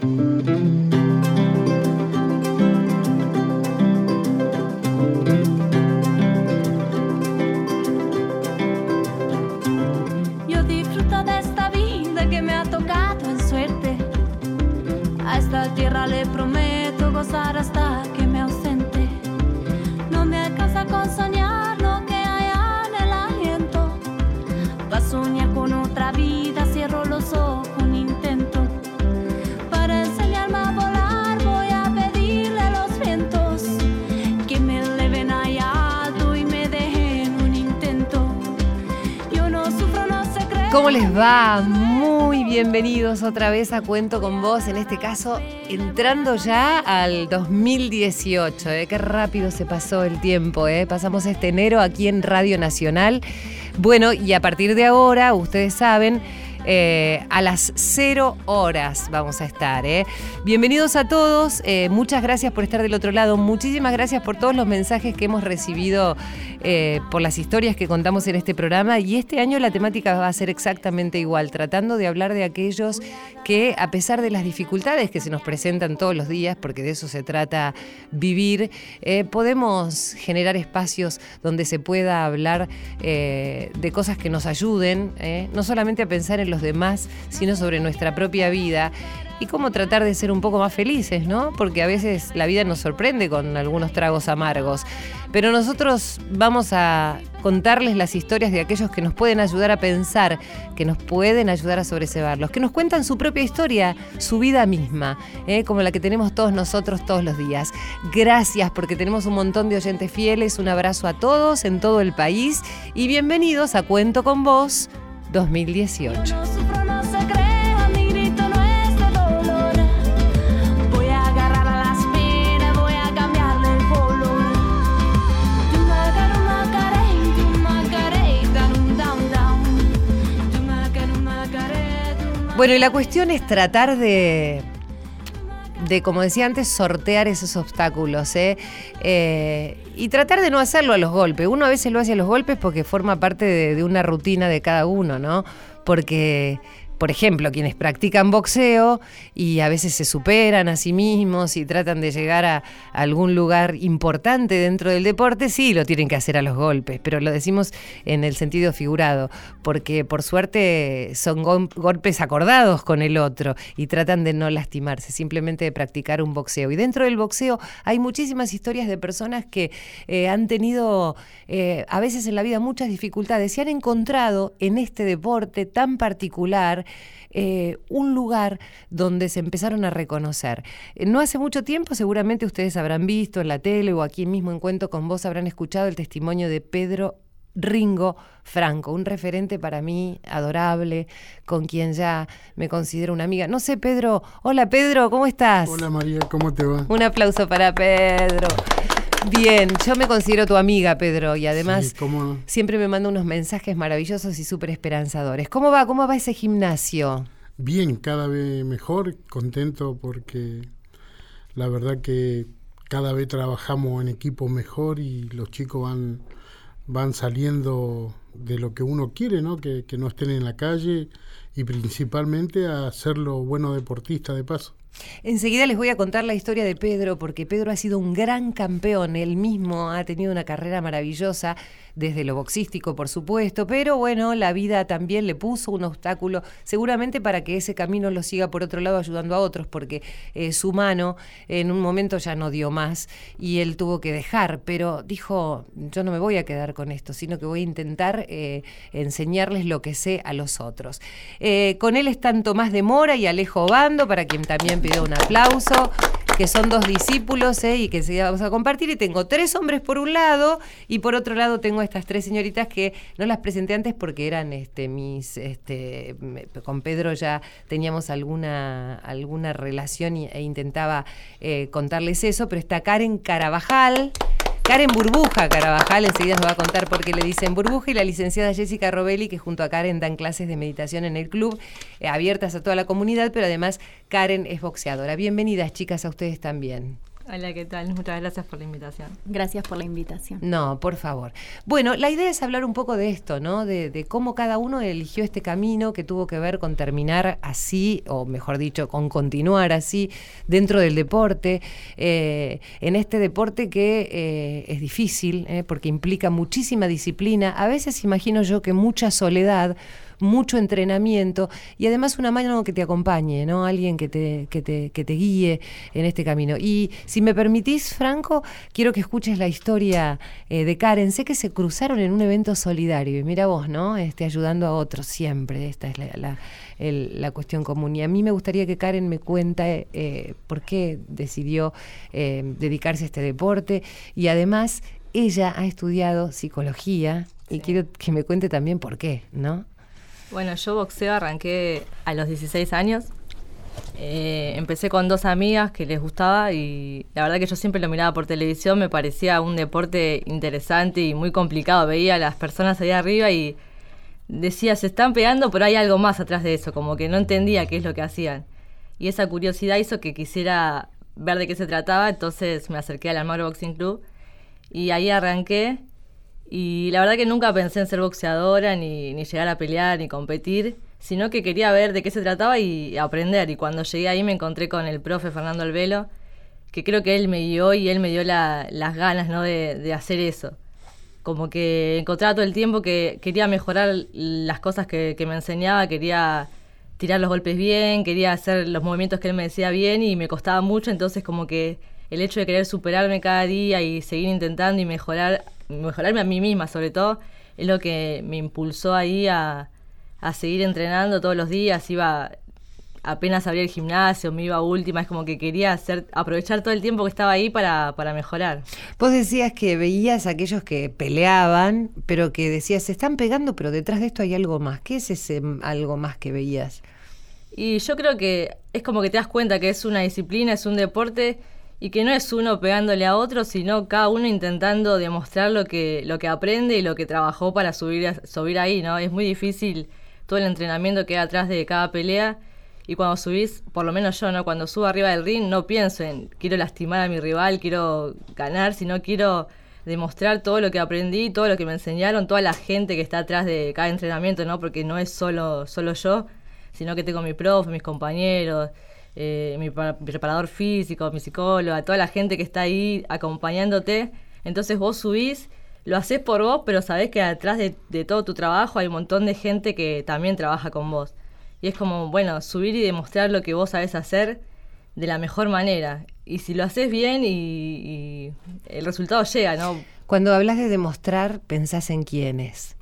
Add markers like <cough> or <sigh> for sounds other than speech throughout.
Yo Muy bienvenidos otra vez a Cuento con Vos, en este caso entrando ya al 2018. ¿eh? Qué rápido se pasó el tiempo, ¿eh? pasamos este enero aquí en Radio Nacional. Bueno, y a partir de ahora, ustedes saben, eh, a las cero horas vamos a estar. ¿eh? Bienvenidos a todos, eh, muchas gracias por estar del otro lado, muchísimas gracias por todos los mensajes que hemos recibido por las historias que contamos en este programa y este año la temática va a ser exactamente igual, tratando de hablar de aquellos que a pesar de las dificultades que se nos presentan todos los días, porque de eso se trata vivir, podemos generar espacios donde se pueda hablar de cosas que nos ayuden, no solamente a pensar en los demás, sino sobre nuestra propia vida y cómo tratar de ser un poco más felices, ¿no? Porque a veces la vida nos sorprende con algunos tragos amargos. Pero nosotros vamos a contarles las historias de aquellos que nos pueden ayudar a pensar, que nos pueden ayudar a sobresevarlos, que nos cuentan su propia historia, su vida misma, ¿eh? como la que tenemos todos nosotros todos los días. Gracias porque tenemos un montón de oyentes fieles, un abrazo a todos en todo el país y bienvenidos a Cuento con Vos 2018. No sufro, no se crea, mi grito no es de dolor. Voy a agarrar a las penas, voy a cambiarle el color. Tu macaru, macaré, tu macaré, down, down, down. Tu macaru, macaré, tu macaré. Bueno, y la cuestión es tratar de, de como decía antes, sortear esos obstáculos, ¿eh? Eh, y tratar de no hacerlo a los golpes. Uno a veces lo hace a los golpes porque forma parte de, de una rutina de cada uno, ¿no? Porque por ejemplo, quienes practican boxeo y a veces se superan a sí mismos y tratan de llegar a, algún lugar importante dentro del deporte, sí, lo tienen que hacer a los golpes, pero lo decimos en el sentido figurado, porque por suerte son gol- golpes acordados con el otro y tratan de no lastimarse, simplemente de practicar un boxeo. Y dentro del boxeo hay muchísimas historias de personas que eh, han tenido eh, a veces en la vida muchas dificultades y han encontrado en este deporte tan particular eh, un lugar donde se empezaron a reconocer. Eh, no hace mucho tiempo, seguramente ustedes habrán visto en la tele o aquí mismo en Cuento con Vos, habrán escuchado el testimonio de Pedro Ringo Franco, un referente para mí adorable, con quien ya me considero una amiga. No sé, Pedro. Hola, Pedro, ¿cómo estás? Hola María, ¿cómo te va? Un aplauso para Pedro. Bien, yo me considero tu amiga, Pedro, y además Sí, ¿cómo no? siempre me manda unos mensajes maravillosos y súper esperanzadores. ¿Cómo va? ¿Cómo va ese gimnasio? Bien, cada vez mejor, contento porque la verdad que cada vez trabajamos en equipo mejor y los chicos van, van saliendo de lo que uno quiere, ¿no? Que, que no estén en la calle y principalmente a serlo buenos deportistas de paso. Enseguida les voy a contar la historia de Pedro, porque Pedro ha sido un gran campeón. Él mismo ha tenido una carrera maravillosa, desde lo boxístico, por supuesto, pero bueno, la vida también le puso un obstáculo, seguramente para que ese camino lo siga por otro lado ayudando a otros, porque eh, su mano en un momento ya no dio más y él tuvo que dejar, pero dijo, yo no me voy a quedar con esto, sino que voy a intentar eh, enseñarles lo que sé a los otros. Eh, con él están Tomás de Mora y Alejo Bando, para quien también pidió un aplauso, que son dos discípulos eh, y que enseguida vamos a compartir. Y tengo tres hombres por un lado y por otro lado tengo estas tres señoritas que no las presenté antes porque eran este, mis, este, con Pedro ya teníamos alguna, alguna relación e intentaba eh, contarles eso, pero está Karen Carabajal. Karen Burbuja Carabajal, enseguida nos va a contar por qué le dicen Burbuja, y la licenciada Jessica Robelli, que junto a Karen dan clases de meditación en el club, eh, abiertas a toda la comunidad, pero además Karen es boxeadora. Bienvenidas, chicas, a ustedes también. Hola, ¿qué tal? Muchas gracias por la invitación. Gracias por la invitación. No, por favor. Bueno, la idea es hablar un poco de esto, ¿no? De, cómo cada uno eligió este camino que tuvo que ver con terminar así, o mejor dicho, con continuar así dentro del deporte, eh, en este deporte que eh, es difícil, eh, porque implica muchísima disciplina, a veces imagino yo que mucha soledad mucho entrenamiento y además una mano que te acompañe, ¿no? Alguien que te, que te, que te guíe en este camino. Y si me permitís, Franco, quiero que escuches la historia eh, de Karen. Sé que se cruzaron en un evento solidario y mira vos, ¿no? Este, ayudando a otros siempre. Esta es la, la, cuestión común. Y a mí me gustaría que Karen me cuente eh, por qué decidió eh, dedicarse a este deporte y además ella ha estudiado psicología y quiero que me cuente también por qué, ¿no? Bueno, yo boxeo arranqué a los 16 años. Eh, empecé con dos amigas que les gustaba y la verdad que yo siempre lo miraba por televisión, me parecía un deporte interesante y muy complicado. Veía a las personas ahí arriba y decía, se están pegando, pero hay algo más atrás de eso, como que no entendía qué es lo que hacían. Y esa curiosidad hizo que quisiera ver de qué se trataba, entonces me acerqué al Almagro Boxing Club y ahí arranqué y la verdad que nunca pensé en ser boxeadora, ni, ni llegar a pelear, ni competir, sino que quería ver de qué se trataba y aprender. Y cuando llegué ahí me encontré con el profe Fernando Albelo, que creo que él me guió y él me dio las ganas ¿no? de, de hacer eso. Como que encontraba todo el tiempo que quería mejorar las cosas que me enseñaba, quería tirar los golpes bien, quería hacer los movimientos que él me decía bien y me costaba mucho, entonces como que el hecho de querer superarme cada día y seguir intentando y mejorar mejorarme a mí misma sobre todo, es lo que me impulsó ahí a, seguir entrenando todos los días, iba apenas abría el gimnasio, me iba última, es como que quería hacer, aprovechar todo el tiempo que estaba ahí para, para mejorar. Vos decías que veías a aquellos que peleaban, pero que decías, se están pegando, pero detrás de esto hay algo más. ¿Qué es ese algo más que veías? Y yo creo que es como que te das cuenta que es una disciplina, es un deporte y que no es uno pegándole a otro, sino cada uno intentando demostrar lo que, lo que aprende y lo que trabajó para subir, subir ahí, ¿no? Es muy difícil todo el entrenamiento que hay atrás de cada pelea y cuando subís, por lo menos yo, ¿no? Cuando subo arriba del ring no pienso en quiero lastimar a mi rival, quiero ganar, sino quiero demostrar todo lo que aprendí, todo lo que me enseñaron, toda la gente que está atrás de cada entrenamiento, ¿no? Porque no es solo, solo yo, sino que tengo mi profe, mis compañeros, eh, mi preparador físico, mi psicóloga, toda la gente que está ahí acompañándote. Entonces vos subís, lo haces por vos, pero sabés que detrás de, todo tu trabajo hay un montón de gente que también trabaja con vos. Y es como, bueno, subir y demostrar lo que vos sabés hacer de la mejor manera. Y si lo haces bien y, el resultado llega, ¿no? Cuando hablas de demostrar, pensás en quiénes.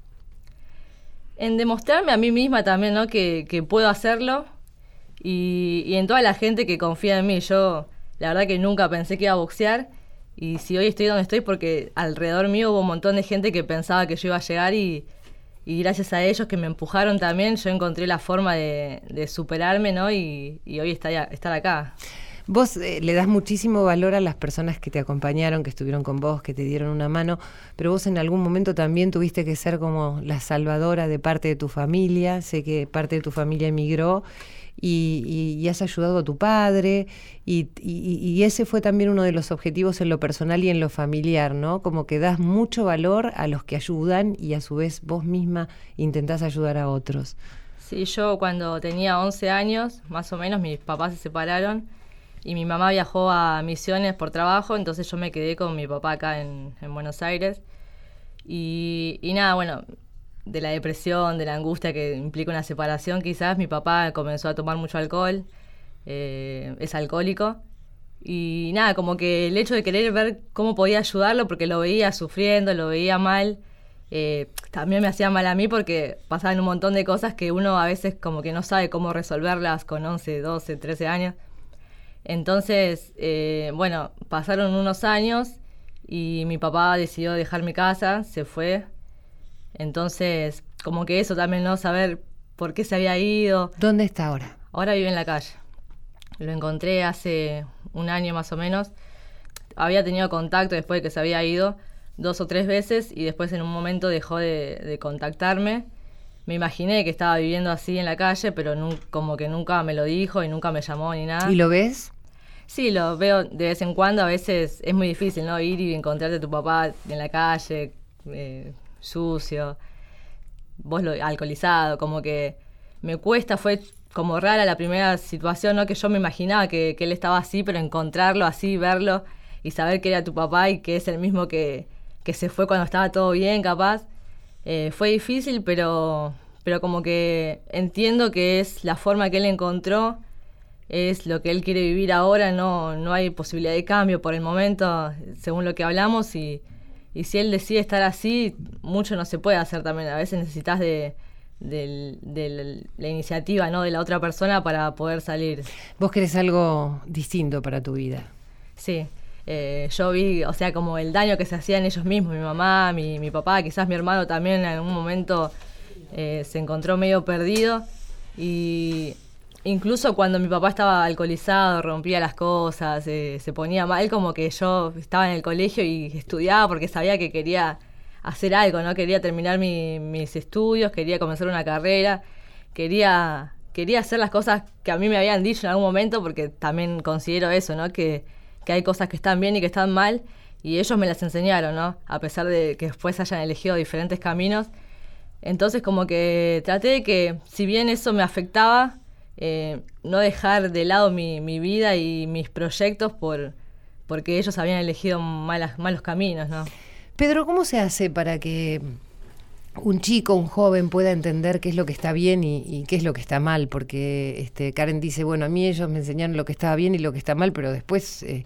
En demostrarme a mí misma también, ¿no? Que, que puedo hacerlo, y, en toda la gente que confía en mí. Yo, la verdad que nunca pensé que iba a boxear. Y si hoy estoy donde estoy, porque alrededor mío hubo un montón de gente que pensaba que yo iba a llegar y, gracias a ellos que me empujaron también, yo encontré la forma de, superarme, ¿no? Y, hoy estar, estar acá. Vos eh, le das muchísimo valor a las personas que te acompañaron, que estuvieron con vos, que te dieron una mano, pero vos en algún momento también tuviste que ser como la salvadora de parte de tu familia. Sé que parte de tu familia emigró y, has ayudado a tu padre y, ese fue también uno de los objetivos en lo personal y en lo familiar, ¿no? Como que das mucho valor a los que ayudan y a su vez vos misma intentás ayudar a otros. Sí, yo cuando tenía 11 años, más o menos, mis papás se separaron y mi mamá viajó a Misiones por trabajo, entonces yo me quedé con mi papá acá en, Buenos Aires. Y, nada, bueno, de la depresión, de la angustia que implica una separación, quizás mi papá comenzó a tomar mucho alcohol, eh, es alcohólico. Y nada, como que el hecho de querer ver cómo podía ayudarlo, porque lo veía sufriendo, lo veía mal, eh, también me hacía mal a mí porque pasaban un montón de cosas que uno a veces como que no sabe cómo resolverlas con 11, 12, 13 años. Entonces, eh, bueno, pasaron unos años y mi papá decidió dejar mi casa, se fue entonces, como que eso también, ¿no? Saber por qué se había ido. ¿Dónde está ahora? Ahora vive en la calle. Lo encontré hace un año más o menos. Había tenido contacto después de que se había ido dos o tres veces y después en un momento dejó de, contactarme. Me imaginé que estaba viviendo así en la calle, pero como que nunca me lo dijo y nunca me llamó ni nada. ¿Y lo ves? Sí, lo veo de vez en cuando, a veces es muy difícil, ¿no? Ir y encontrarte a tu papá en la calle, eh, sucio, vos lo, alcoholizado, como que me cuesta, fue como rara la primera situación, ¿no? Que yo me imaginaba que, él estaba así, pero encontrarlo así, verlo y saber que era tu papá y que es el mismo que, que se fue cuando estaba todo bien, capaz, eh, fue difícil, pero, pero como que entiendo que es la forma que él encontró es lo que él quiere vivir ahora, no, no hay posibilidad de cambio por el momento, según lo que hablamos, y, y si él decide estar así, mucho no se puede hacer también, a veces necesitas de, la iniciativa ¿no? de la otra persona para poder salir. Vos querés algo distinto para tu vida. Sí, eh, yo vi, o sea, como el daño que se hacían ellos mismos, mi mamá, mi, mi papá, quizás mi hermano también en algún momento eh, se encontró medio perdido y incluso cuando mi papá estaba alcoholizado, rompía las cosas, se ponía mal, como que yo estaba en el colegio y estudiaba porque sabía que quería hacer algo, ¿no? Quería terminar mis estudios, quería comenzar una carrera, quería, quería hacer las cosas que a mí me habían dicho en algún momento, porque también considero eso, ¿no? Que, que hay cosas que están bien y que están mal, y ellos me las enseñaron, ¿no? A pesar de que después hayan elegido diferentes caminos. Entonces como que traté de que, si bien eso me afectaba, eh, no dejar de lado mi, vida y mis proyectos por porque ellos habían elegido malos caminos, ¿no? Pedro, ¿cómo se hace para que un chico, un joven pueda entender qué es lo que está bien y, qué es lo que está mal? Porque este, Karen dice, bueno, a mí ellos me enseñaron lo que estaba bien y lo que está mal, pero después eh,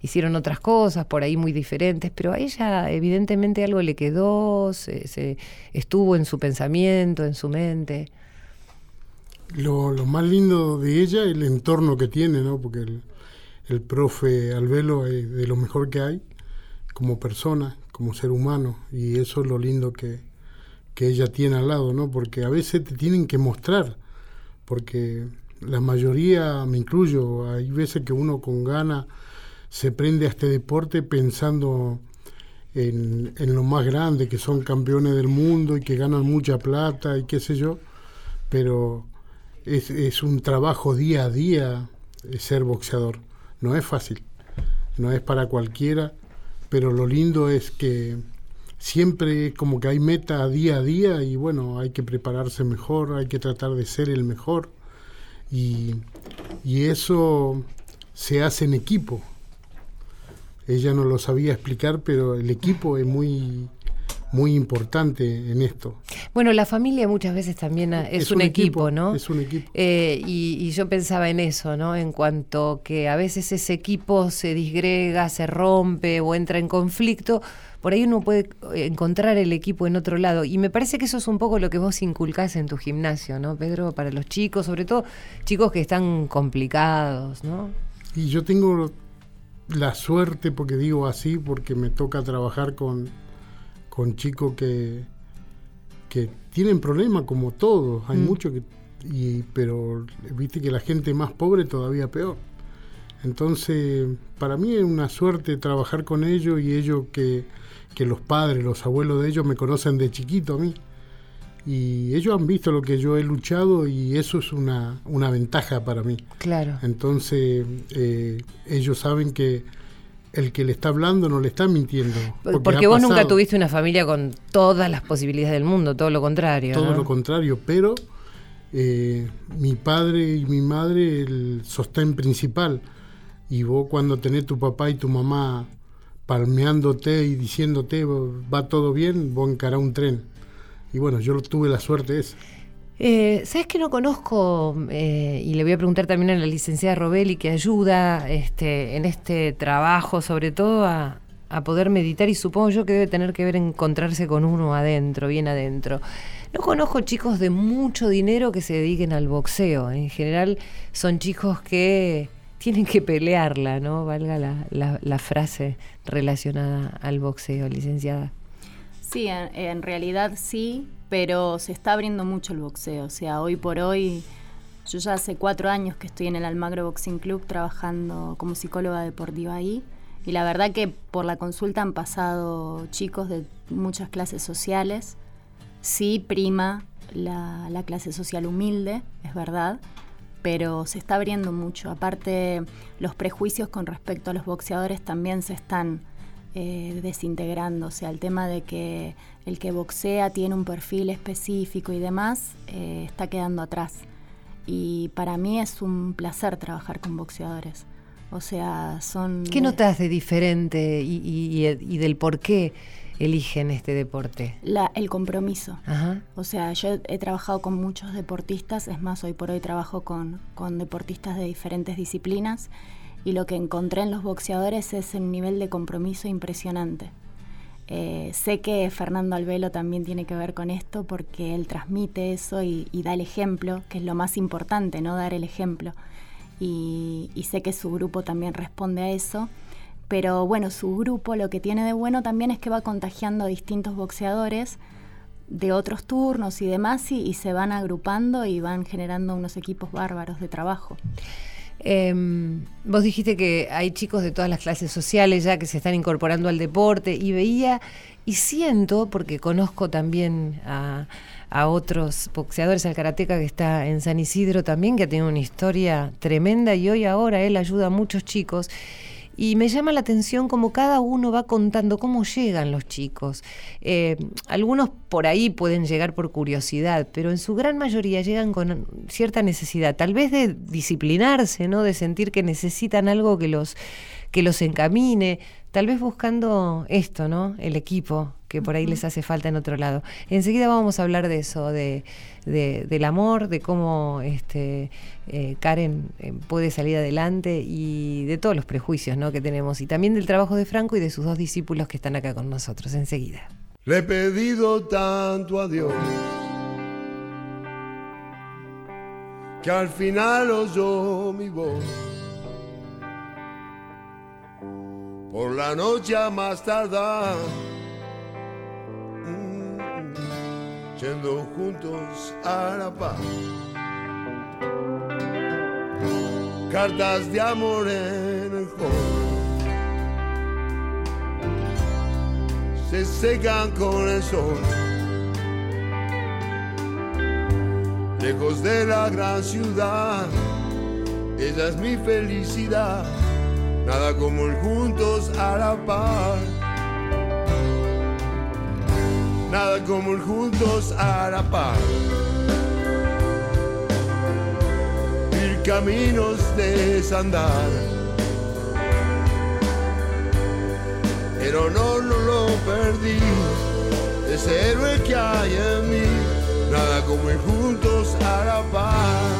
hicieron otras cosas por ahí muy diferentes, pero a ella evidentemente algo le quedó, se estuvo en su pensamiento, en su mente lo, lo, más lindo de ella el entorno que tiene, ¿no? Porque el, el profe Albelo es de lo mejor que hay como persona, como ser humano, y eso es lo lindo que, que ella tiene al lado, ¿no? Porque a veces te tienen que mostrar, porque la mayoría, me incluyo, hay veces que uno con gana se prende a este deporte pensando en, en lo más grande, que son campeones del mundo y que ganan mucha plata y qué sé yo, pero es, es un trabajo día a día ser boxeador. No es fácil, no es para cualquiera, pero lo lindo es que siempre como que hay meta día a día y bueno, hay que prepararse mejor, hay que tratar de ser el mejor y, y eso se hace en equipo. Ella no lo sabía explicar, pero el equipo es muy muy importante en esto. Bueno, la familia muchas veces también es, un, equipo, ¿no? Es un equipo. Eh, y, yo pensaba en eso, ¿no? En cuanto que a veces ese equipo se disgrega, se rompe o entra en conflicto, por ahí uno puede encontrar el equipo en otro lado. Y me parece que eso es un poco lo que vos inculcás en tu gimnasio, ¿no, Pedro? Para los chicos, sobre todo chicos que están complicados, ¿no? Y yo tengo la suerte, porque digo así, porque me toca trabajar con con chicos que, que tienen problemas como todos, hay mm. muchos que, y, pero viste que la gente más pobre todavía peor. Entonces, para mí es una suerte trabajar con ellos y ellos que, que los padres, los abuelos de ellos me conocen de chiquito a mí. Y ellos han visto lo que yo he luchado y eso es una, una ventaja para mí. Claro. Entonces, eh, ellos saben que el que le está hablando no le está mintiendo. Porque, vos nunca tuviste una familia con todas las posibilidades del mundo, todo lo contrario. Todo lo contrario, pero eh, mi padre y mi madre el sostén principal. Y vos cuando tenés tu papá y tu mamá palmeándote y diciéndote va todo bien, vos encarás un tren. Y bueno, yo tuve la suerte esa. Eh, ¿Sabes que no conozco? Eh, y le voy a preguntar también a la licenciada Robelli, que ayuda este, en este trabajo, sobre todo a, poder meditar, y supongo yo que debe tener que ver encontrarse con uno adentro, bien adentro. No conozco chicos de mucho dinero que se dediquen al boxeo. En general son chicos que tienen que pelearla, ¿no? Valga la, frase relacionada al boxeo, licenciada. Sí, en realidad sí, pero se está abriendo mucho el boxeo. O sea, hoy por hoy, yo ya hace cuatro años que estoy en el Almagro Boxing Club trabajando como psicóloga deportiva ahí. Y la verdad que por la consulta han pasado chicos de muchas clases sociales. Sí, prima la, clase social humilde, es verdad, pero se está abriendo mucho. Aparte, los prejuicios con respecto a los boxeadores también se están eh, sea, el tema de que el que boxea tiene un perfil específico y demás eh, está quedando atrás. Y para mí es un placer trabajar con boxeadores. O sea, son... ¿Qué notas de diferente y, del por qué eligen este deporte? La, el compromiso. O sea, yo he trabajado con muchos deportistas, es más, hoy por hoy trabajo con, con deportistas de diferentes disciplinas y lo que encontré en los boxeadores es un nivel de compromiso impresionante. Eh, sé que Fernando Albelo también tiene que ver con esto porque él transmite eso y, da el ejemplo, que es lo más importante, ¿no? Dar el ejemplo. Y, sé que su grupo también responde a eso. Pero bueno, su grupo lo que tiene de bueno también es que va contagiando a distintos boxeadores de otros turnos y demás y se van agrupando y van generando unos equipos bárbaros de trabajo. Em, vos dijiste que hay chicos de todas las clases sociales ya que se están incorporando al deporte y veía y siento, porque conozco también a, a otros boxeadores, al karateca que está en San Isidro también, que ha tenido una historia tremenda y hoy ahora él ayuda a muchos chicos. Y me llama la atención cómo cada uno va contando cómo llegan los chicos. Eh, algunos por ahí pueden llegar por curiosidad, pero en su gran mayoría llegan con cierta necesidad, tal vez de disciplinarse, ¿no? De sentir que necesitan algo que los, que los encamine, tal vez buscando esto, ¿no? El equipo que por ahí les hace falta en otro lado. Enseguida vamos a hablar de eso, de, del amor, de cómo este, eh, Karen eh, puede salir adelante y de todos los prejuicios ¿no? que tenemos y también del trabajo de Franco y de sus dos discípulos que están acá con nosotros. Enseguida. Le he pedido tanto a Dios que al final oyó mi voz. Por la noche más tardar yendo juntos a la paz. Cartas de amor en el se secan con el sol. Lejos de la gran ciudad, esa es mi felicidad, nada como el juntos a la paz nada como el juntos a la par. Ir caminos de desandar. Pero no, no lo perdí, ese héroe que hay en mí, nada como ir juntos a la par.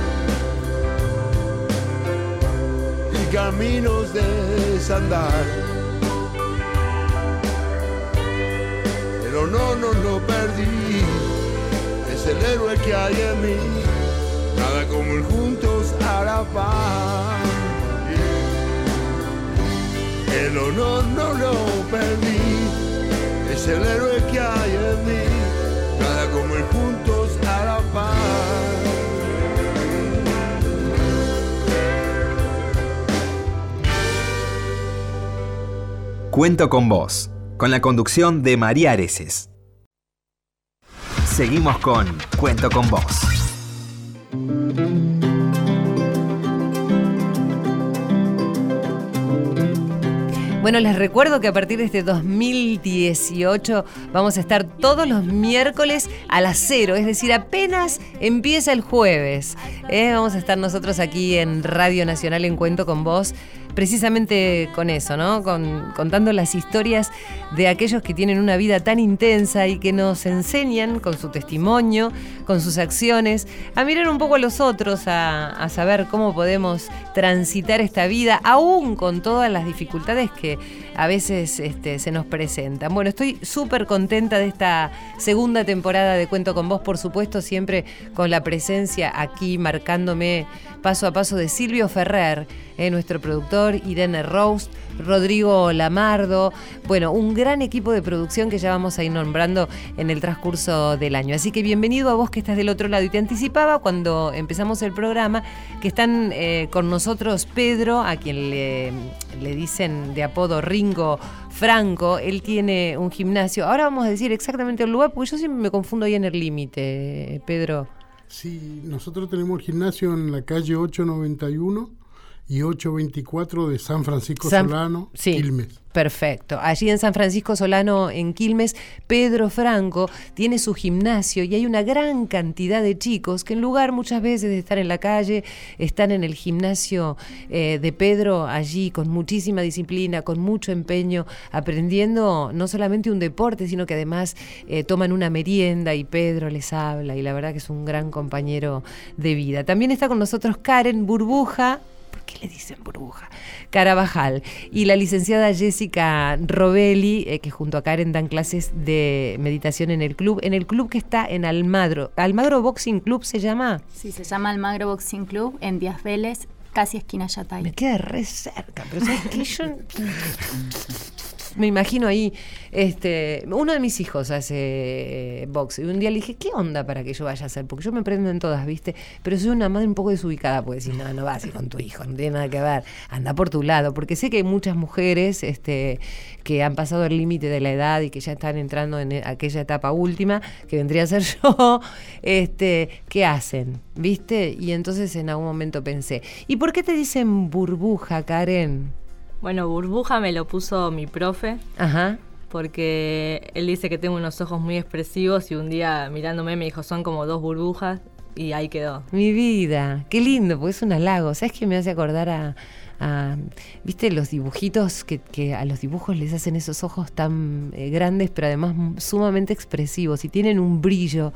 caminos de desandar. Pero no, no lo perdí, es el héroe que hay en mí, nada como ir juntos la paz. El honor no lo perdí, es el héroe que hay en mí, nada como ir juntos Cuento con vos, con la conducción de María Areces. Seguimos con Cuento con vos. Bueno, les recuerdo que a partir de este 2018 vamos a estar todos los miércoles a las cero, es decir, apenas empieza el jueves. ¿eh? Vamos a estar nosotros aquí en Radio Nacional en Cuento con Vos precisamente con eso, ¿no? Con, contando las historias de aquellos que tienen una vida tan intensa y que nos enseñan con su testimonio, con sus acciones, a mirar un poco a los otros, a, saber cómo podemos transitar esta vida, aún con todas las dificultades que a veces este, se nos presentan. Bueno, estoy súper contenta de esta segunda temporada de Cuento con vos, por supuesto, siempre con la presencia aquí marcándome paso a paso de Silvio Ferrer, eh, nuestro productor, Irene Roast, Rodrigo Lamardo, bueno, un gran equipo de producción que ya vamos a ir nombrando en el transcurso del año. Así que bienvenido a vos que estás del otro lado y te anticipaba cuando empezamos el programa que están eh, con nosotros Pedro, a quien le, le dicen de apodo Ringo Franco, él tiene un gimnasio. Ahora vamos a decir exactamente el lugar, porque yo siempre me confundo ahí en el límite, Pedro. Sí, nosotros tenemos el gimnasio en la calle 891 y 824 de San Francisco Solano, Quilmes. Perfecto. Allí en San Francisco Solano, en Quilmes, Pedro Franco tiene su gimnasio y hay una gran cantidad de chicos que en lugar muchas veces de estar en la calle, están en el gimnasio eh, de Pedro allí con muchísima disciplina, con mucho empeño, aprendiendo no solamente un deporte, sino que además eh, toman una merienda y Pedro les habla y la verdad que es un gran compañero de vida. También está con nosotros Karen Burbuja, ¿Qué le dicen burbuja? Carabajal. Y la licenciada Jessica Robelli, eh, que junto a Karen dan clases de meditación en el club, en el club que está en Almagro. ¿Almagro Boxing Club se llama? Sí, se llama Almagro Boxing Club en Díaz Vélez, casi esquina Yatay. Me queda re cerca, pero ¿sabes qué? Yo me imagino ahí, este, uno de mis hijos hace box y un día le dije, ¿qué onda para que yo vaya a hacer? Porque yo me prendo en todas, ¿viste? Pero soy una madre un poco desubicada, puede decir, no, no vas con tu hijo, no tiene nada que ver, anda por tu lado, porque sé que hay muchas mujeres este, que han pasado el límite de la edad y que ya están entrando en aquella etapa última, que vendría a ser <laughs> yo, este, ¿qué hacen? ¿Viste? Y entonces en algún momento pensé, ¿y por qué te dicen burbuja, Karen? Bueno, burbuja me lo puso mi profe. Ajá. Porque él dice que tengo unos ojos muy expresivos y un día mirándome me dijo, son como dos burbujas y ahí quedó. Mi vida, qué lindo, porque es un halago. ¿Sabes qué me hace acordar a, viste, los dibujitos que, a los dibujos les hacen esos ojos tan eh, grandes, pero además sumamente expresivos y tienen un brillo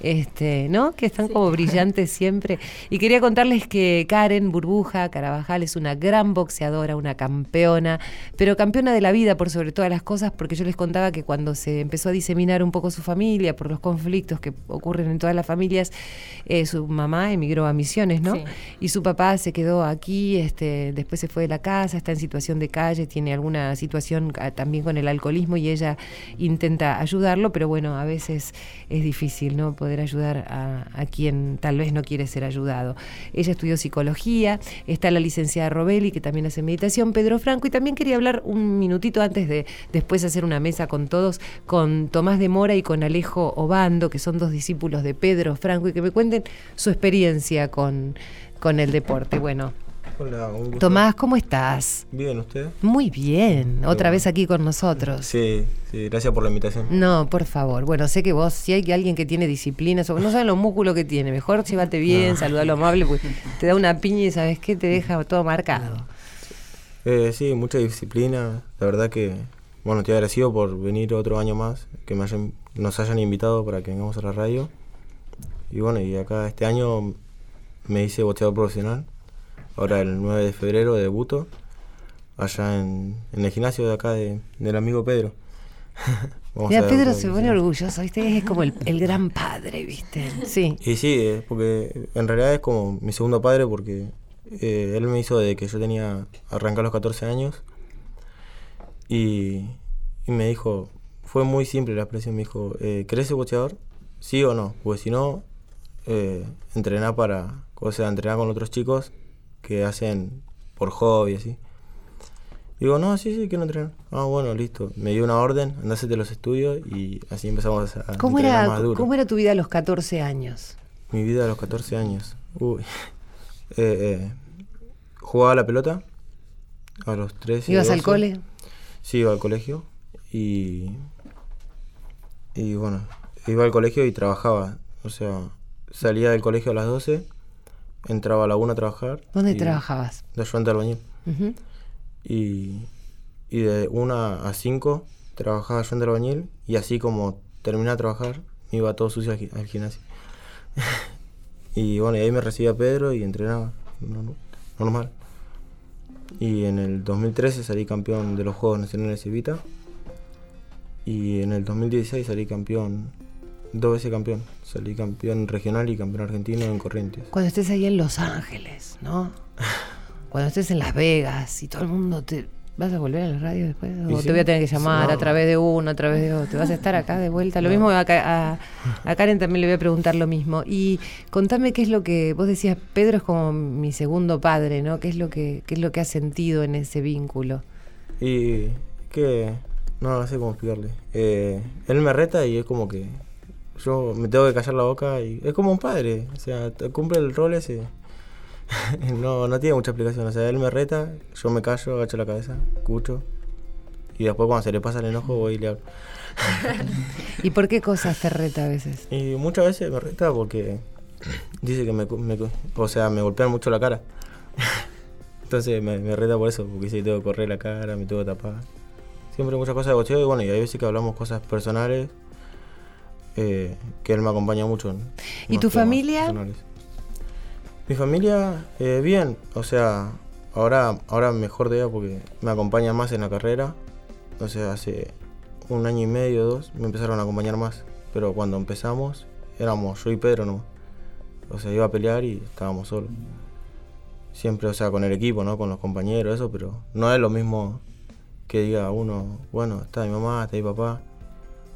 este, ¿no? Que están como brillantes siempre. Y quería contarles que Karen Burbuja Carabajal es una gran boxeadora, una campeona, pero campeona de la vida por sobre todas las cosas, porque yo les contaba que cuando se empezó a diseminar un poco su familia por los conflictos que ocurren en todas las familias, eh, su mamá emigró a Misiones, ¿no? Y su papá se quedó aquí, este, después se fue de la casa, está en situación de calle, tiene alguna situación ah, también con el alcoholismo y ella intenta ayudarlo, pero bueno, a veces es difícil, ¿no? poder ayudar a, quien tal vez no quiere ser ayudado. Ella estudió psicología, está la licenciada Robelli, que también hace meditación, Pedro Franco, y también quería hablar un minutito antes de después hacer una mesa con todos, con Tomás de Mora y con Alejo Obando, que son dos discípulos de Pedro Franco, y que me cuenten su experiencia con, con el deporte. Bueno, Hola, Tomás, ¿cómo estás? Bien, ¿usted? Muy bien, otra vez aquí con nosotros. Sí, sí, gracias por la invitación. No, por favor. Bueno, sé que vos, si hay alguien que tiene disciplina, no saben los músculos que tiene, mejor llévate bien, no. saludalo amable, porque te da una piña y sabes qué, te deja todo marcado. Eh, sí, mucha disciplina. La verdad que, bueno, estoy agradecido por venir otro año más, que me hayan, nos hayan invitado para que vengamos a la radio. Y bueno, y acá este año me hice boxeador profesional Ahora el 9 de febrero debuto allá en, el gimnasio de acá de, del amigo Pedro. <laughs> Mira, Pedro se pone orgulloso, ¿viste? Es como el, gran padre, ¿viste? Sí. Y sí, porque en realidad es como mi segundo padre porque eh, él me hizo desde que yo tenía arrancar los 14 años y, me dijo, fue muy simple la expresión, me dijo, eh, ¿querés ser boxeador? ¿Sí o no? Porque si no, eh, entrenar para, o sea, entrenar con otros chicos que hacen por hobby, así. Digo, no, sí, sí, quiero entrenar. Ah, bueno, listo. Me dio una orden, andase de los estudios y así empezamos a, ¿Cómo era, más duro. ¿Cómo era tu vida a los 14 años? Mi vida a los 14 años. Uy. <laughs> Eh, eh, jugaba la pelota a los 13. ¿Ibas al cole? Sí, iba al colegio y. Y bueno, iba al colegio y trabajaba. O sea, salía del colegio a las 12 entraba a la una a trabajar. ¿Dónde trabajabas? De ayudante albañil. Y, y de 1 a 5 trabajaba en el albañil y así como terminé de trabajar me iba todo sucio al, gi- al gimnasio. <laughs> y bueno, y ahí me recibía Pedro y entrenaba, no- no- normal. Y en el 2013 salí campeón de los Juegos Nacionales de Vita. Y en el 2016 salí campeón, dos veces campeón. Salí campeón regional y campeón argentino en Corrientes. Cuando estés ahí en Los Ángeles, ¿no? <laughs> Cuando estés en Las Vegas y todo el mundo te... ¿Vas a volver a la radio después? ¿O sí. te voy a tener que llamar No. a través de uno, a través de otro? ¿Vas a estar acá de vuelta? Lo mismo a, Ca- a- a <laughs> Karen también le voy a preguntar lo mismo. Y contame qué es lo que... Vos decías, Pedro es como mi segundo padre, ¿no? ¿Qué es lo que, qué es lo que has sentido en ese vínculo? Y que no, no sé cómo explicarle. Eh, él me reta y es como que yo me tengo que callar la boca y es como un padre. O sea, cumple el rol ese. <laughs> no, no tiene mucha explicación. O sea, él me reta, yo me callo, agacho la cabeza, escucho. Y después cuando se le pasa el enojo voy y le hablo. <laughs> ¿Y por qué cosas te reta a veces? Y muchas veces me reta porque dice que me, me o sea, me golpean mucho la cara. <laughs> Entonces me, me reta por eso, porque dice que tengo que correr la cara, me tengo que tapar. Siempre muchas cosas de boxeo y bueno, y hay veces que hablamos cosas personales eh, que él me acompaña mucho. en ¿Y tu familia? personales. Mi familia, eh, bien, o sea, ahora, ahora mejor de ella porque me acompaña más en la carrera. O sea, hace un año y medio, dos, me empezaron a acompañar más. Pero cuando empezamos, éramos yo y Pedro nomás. O sea, iba a pelear y estábamos solos. Siempre, o sea, con el equipo, ¿no? Con los compañeros, eso, pero no es lo mismo que diga uno, bueno, está mi mamá, está mi papá.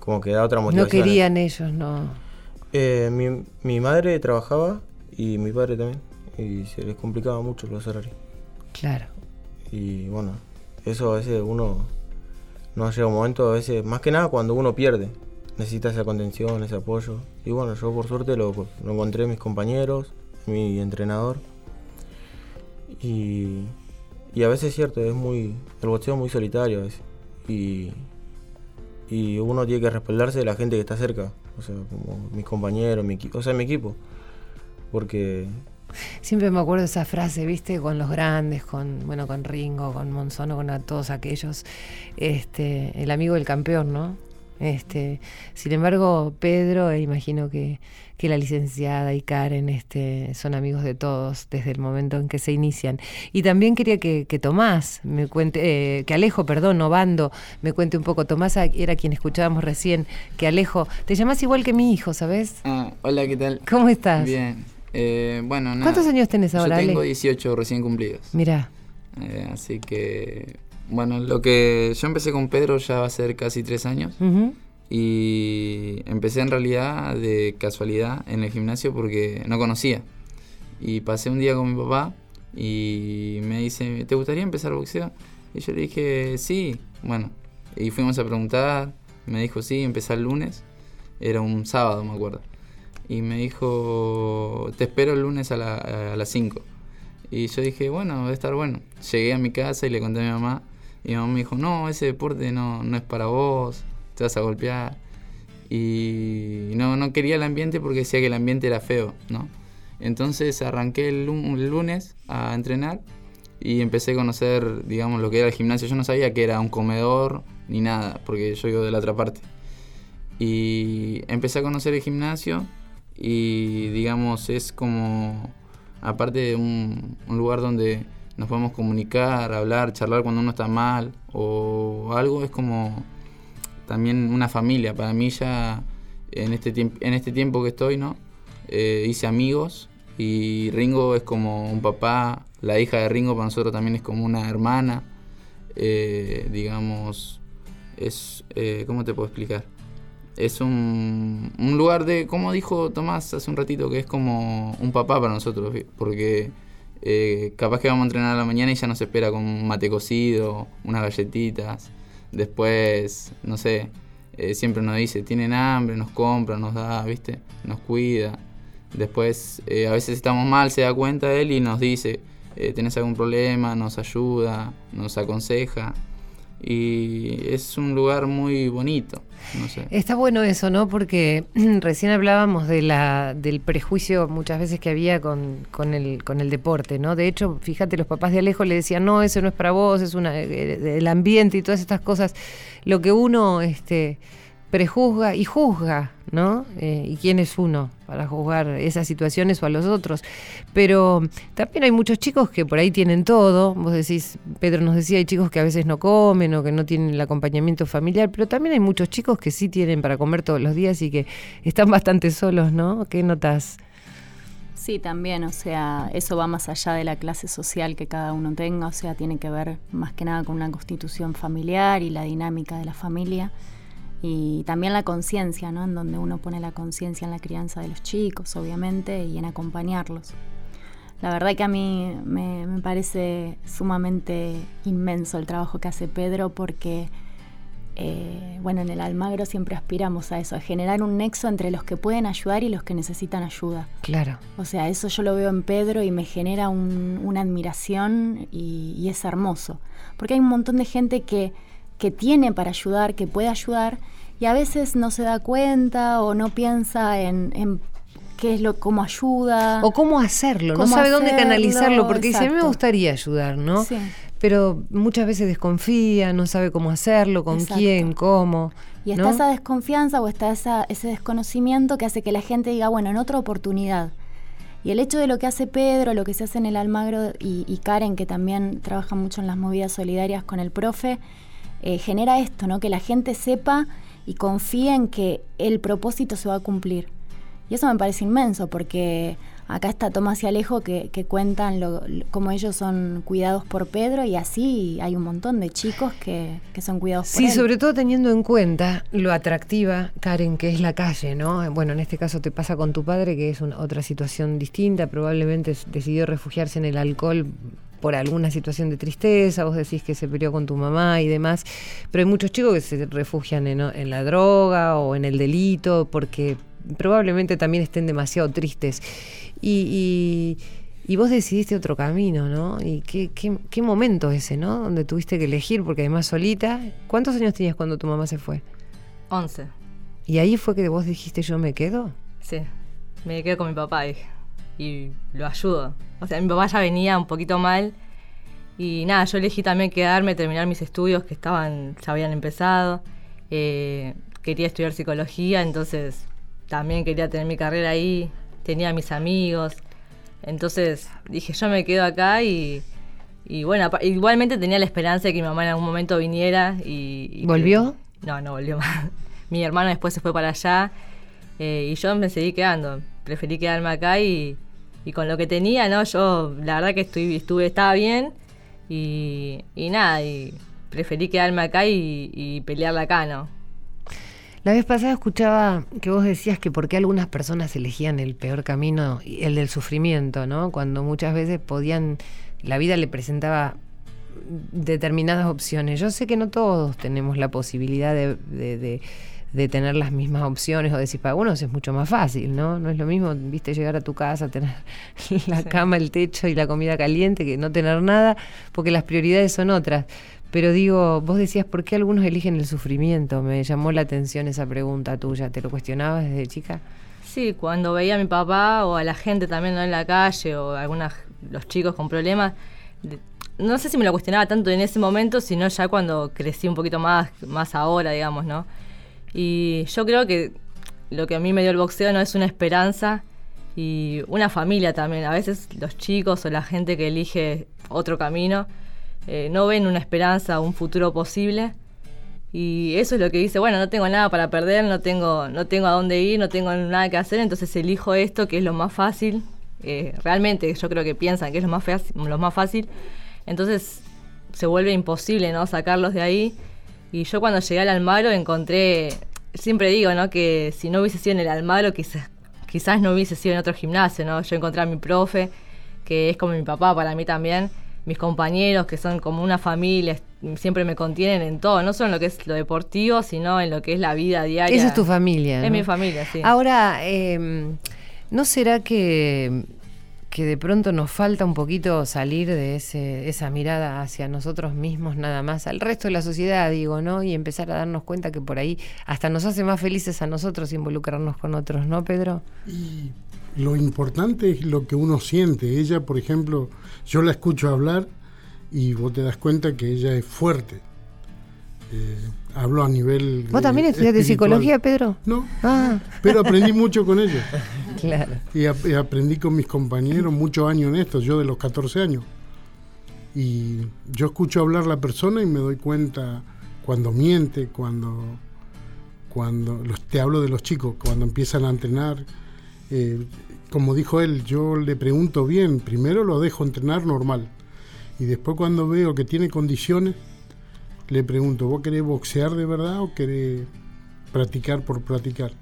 Como que da otra No motivación. querían ellos, no. Eh, mi, mi madre trabajaba y mi padre también. Y se les complicaba mucho los horarios. Claro. Y bueno, eso a veces uno no llega un momento, a veces, más que nada cuando uno pierde, necesita esa contención, ese apoyo. Y bueno, yo por suerte lo, lo encontré en mis compañeros, mi entrenador. Y, y a veces es cierto, es muy, el boxeo es muy solitario a veces. Y, y uno tiene que respaldarse de la gente que está cerca, o sea, como mis compañeros, mi, o sea, mi equipo. Porque Siempre me acuerdo esa frase, ¿viste? Con los grandes, con bueno, con Ringo, con Monzono, con todos aquellos, este, el amigo del campeón, ¿no? Este, sin embargo, Pedro, e imagino que, que la licenciada y Karen este, son amigos de todos desde el momento en que se inician. Y también quería que, que Tomás me cuente, eh, que Alejo, perdón, Obando, me cuente un poco. Tomás era quien escuchábamos recién, que Alejo, te llamas igual que mi hijo, ¿sabes? Ah, hola, ¿qué tal? ¿Cómo estás? Bien. Eh, bueno, nada. ¿Cuántos años tenés ahora, Yo tengo Ale? 18 recién cumplidos. Mirá. Eh, así que, bueno, lo que yo empecé con Pedro ya va a ser casi tres años. Ujú. Y empecé en realidad de casualidad en el gimnasio porque no conocía. Y pasé un día con mi papá y me dice, ¿te gustaría empezar boxeo? Y yo le dije, sí. Bueno, y fuimos a preguntar. Me dijo, sí, empezar el lunes. Era un sábado, me acuerdo. Y me dijo, te espero el lunes a, la- a las 5. Y yo dije, bueno, a estar bueno. Llegué a mi casa y le conté a mi mamá. Y mi mamá me dijo, no, ese deporte no, no es para vos, te vas a golpear. Y no, no quería el ambiente porque decía que el ambiente era feo, ¿no? Entonces arranqué el, lu- el lunes a entrenar y empecé a conocer, digamos, lo que era el gimnasio. Yo no sabía que era un comedor ni nada, porque yo iba de la otra parte. Y empecé a conocer el gimnasio y, digamos, es como, aparte de un, un lugar donde nos podemos comunicar, hablar, charlar cuando uno está mal o algo, es como también una familia. Para mí ya en este, en este tiempo que estoy, ¿no? Eh, hice amigos y Ringo es como un papá, la hija de Ringo para nosotros también es como una hermana. Eh, digamos, es, eh, ¿cómo te puedo explicar? Es un, un lugar de, como dijo Tomás hace un ratito, que es como un papá para nosotros, porque eh, capaz que vamos a entrenar a la mañana y ya nos espera con un mate cocido, unas galletitas. Después, no sé, eh, siempre nos dice, tienen hambre, nos compra, nos da, ¿viste? Nos cuida. Después, eh, a veces estamos mal, se da cuenta él y nos dice, ¿tenés algún problema? Nos ayuda, nos aconseja. Y es un lugar muy bonito. No sé. Está bueno eso, ¿no? Porque <clears throat> recién hablábamos de la, del prejuicio muchas veces que había con, con, el, con el deporte, ¿no? De hecho, fíjate, los papás de Alejo le decían, no, eso no es para vos, es una, eh, el ambiente y todas estas cosas. Lo que uno este, prejuzga y juzga, ¿no? Eh, ¿Y quién es uno para juzgar esas situaciones o a los otros? Pero también hay muchos chicos que por ahí tienen todo. Vos decís, Pedro nos decía, hay chicos que a veces no comen o que no tienen el acompañamiento familiar, pero también hay muchos chicos que sí tienen para comer todos los días y que están bastante solos, ¿no? ¿Qué notas? Sí, también, o sea, eso va más allá de la clase social que cada uno tenga, o sea, tiene que ver más que nada con una constitución familiar y la dinámica de la familia y también la conciencia, ¿no? En donde uno pone la conciencia en la crianza de los chicos, obviamente, y en acompañarlos. La verdad que a mí me, parece sumamente inmenso el trabajo que hace Pedro porque, eh, bueno, en el Almagro siempre aspiramos a eso, a generar un nexo entre los que pueden ayudar y los que necesitan ayuda. Claro. O sea, eso yo lo veo en Pedro y me genera una admiración y, y es hermoso. Porque hay un montón de gente que que tiene para ayudar, que puede ayudar, y a veces no se da cuenta o no piensa en, qué es lo, cómo ayuda. O cómo hacerlo, no sabe dónde canalizarlo, porque dice, a mí me gustaría ayudar, ¿no? Sí. Pero muchas veces desconfía, no sabe cómo hacerlo, con quién, cómo. Y está esa desconfianza o está esa, ese desconocimiento que hace que la gente diga, bueno, en otra oportunidad. Y el hecho de lo que hace Pedro, lo que se hace en el Almagro y, y Karen, que también trabaja mucho en las movidas solidarias con el profe, eh, genera esto, ¿no? Que la gente sepa y confíe en que el propósito se va a cumplir. Y eso me parece inmenso, porque acá está Tomás y Alejo que, cuentan lo, cómo ellos son cuidados por Pedro y así hay un montón de chicos que, son cuidados por Sí, sobre todo teniendo en cuenta lo atractiva, Karen, que es la calle, ¿no? Bueno, en este caso te pasa con tu padre, que es una, otra situación distinta, probablemente decidió refugiarse en el alcohol por alguna situación de tristeza, vos decís que se peleó con tu mamá y demás, pero hay muchos chicos que se refugian en, la droga o en el delito porque probablemente también estén demasiado tristes. Y, vos decidiste otro camino, ¿no? Y qué, qué, qué, momento ese, ¿no? Donde tuviste que elegir, porque además solita. ¿Cuántos años tenías cuando tu mamá se fue? Once. ¿Y ahí fue que vos dijiste yo me quedo? Sí, me quedo con mi papá, dije y lo ayudo. O sea, mi papá ya venía un poquito mal y nada, yo elegí también quedarme, terminar mis estudios que estaban, ya habían empezado. Eh, quería estudiar psicología, entonces también quería tener mi carrera ahí, tenía mis amigos. Entonces dije, yo me quedo acá y, bueno, igualmente tenía la esperanza de que mi mamá en algún momento viniera y... ¿Volvió? no, no volvió más. mi hermano después se fue para allá eh, y yo me seguí quedando. Preferí quedarme acá y, y con lo que tenía, ¿no? Yo la verdad que estuve, estaba bien y, nada, y preferí quedarme acá y, y pelearla acá, ¿no? La vez pasada escuchaba que vos decías que por qué algunas personas elegían el peor camino, el del sufrimiento, ¿no? Cuando muchas veces podían, la vida le presentaba determinadas opciones. Yo sé que no todos tenemos la posibilidad de tener las mismas opciones o decir, para unos es mucho más fácil, ¿no? No es lo mismo, viste, llegar a tu casa, tener <laughs> la cama, el techo y la comida caliente que no tener nada, porque las prioridades son otras. Pero digo, vos decías, ¿por qué algunos eligen el sufrimiento? Me llamó la atención esa pregunta tuya. ¿Te lo cuestionabas desde chica? Sí, cuando veía a mi papá o a la gente también ¿no? en la calle o algunos los chicos con problemas, no sé si me lo cuestionaba tanto en ese momento, sino ya cuando crecí un poquito más, más ahora, digamos, ¿no? Y yo creo que lo que a mí me dio el boxeo no es una esperanza y una familia también. A veces los chicos o la gente que elige otro camino eh, no ven una esperanza, un futuro posible. Y eso es lo que dice, bueno, no tengo nada para perder, no tengo, no tengo a dónde ir, no tengo nada que hacer, entonces elijo esto que es lo más fácil. Eh, realmente yo creo que piensan que es lo más, lo más fácil. Entonces se vuelve imposible no sacarlos de ahí y yo cuando llegué al Almagro encontré, siempre digo, ¿no? Que si no hubiese sido en el Almagro, quizás, quizás no hubiese sido en otro gimnasio, ¿no? Yo encontré a mi profe, que es como mi papá para mí también, mis compañeros, que son como una familia, siempre me contienen en todo, no solo en lo que es lo deportivo, sino en lo que es la vida diaria. Esa es tu familia. Es mi familia, sí. Ahora, em, ¿no será que que de pronto nos falta un poquito salir de ese, esa mirada hacia nosotros mismos nada más, al resto de la sociedad, digo, ¿no? Y empezar a darnos cuenta que por ahí hasta nos hace más felices a nosotros involucrarnos con otros, ¿no, Pedro? Y lo importante es lo que uno siente. Ella, por ejemplo, yo la escucho hablar y vos te das cuenta que ella es fuerte. Eh, hablo a nivel. ¿Vos también estudiaste psicología, Pedro? No. Ah. Pero aprendí mucho con ella. <laughs> Y, ap- y aprendí con mis compañeros muchos años en esto, yo de los 14 años. Y yo escucho hablar la persona y me doy cuenta cuando miente, cuando, cuando te hablo de los chicos, cuando empiezan a entrenar. eh, como dijo él, yo le pregunto bien, primero lo dejo entrenar normal. Y después cuando veo que tiene condiciones, le pregunto, ¿vos querés boxear de verdad o querés practicar por practicar?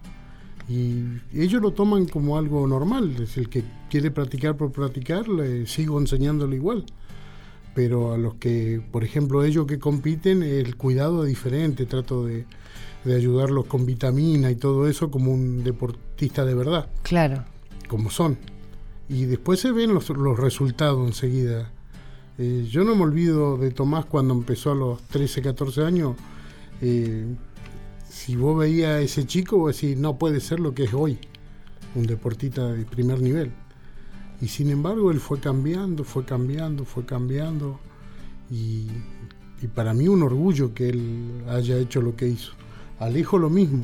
Y ellos lo toman como algo normal. Es el que quiere practicar por practicar, le sigo enseñándole igual. Pero a los que, por ejemplo, ellos que compiten, el cuidado es diferente. Trato de, de ayudarlos con vitamina y todo eso como un deportista de verdad, Claro. como son. Y después se ven los, los resultados enseguida. Eh, yo no me olvido de Tomás cuando empezó a los 13, 14 años. Eh, si vos veías a ese chico, vos decís, no puede ser lo que es hoy, un deportista de primer nivel. Y sin embargo, él fue cambiando, fue cambiando, fue cambiando. Y, y para mí un orgullo que él haya hecho lo que hizo. Alejo lo mismo.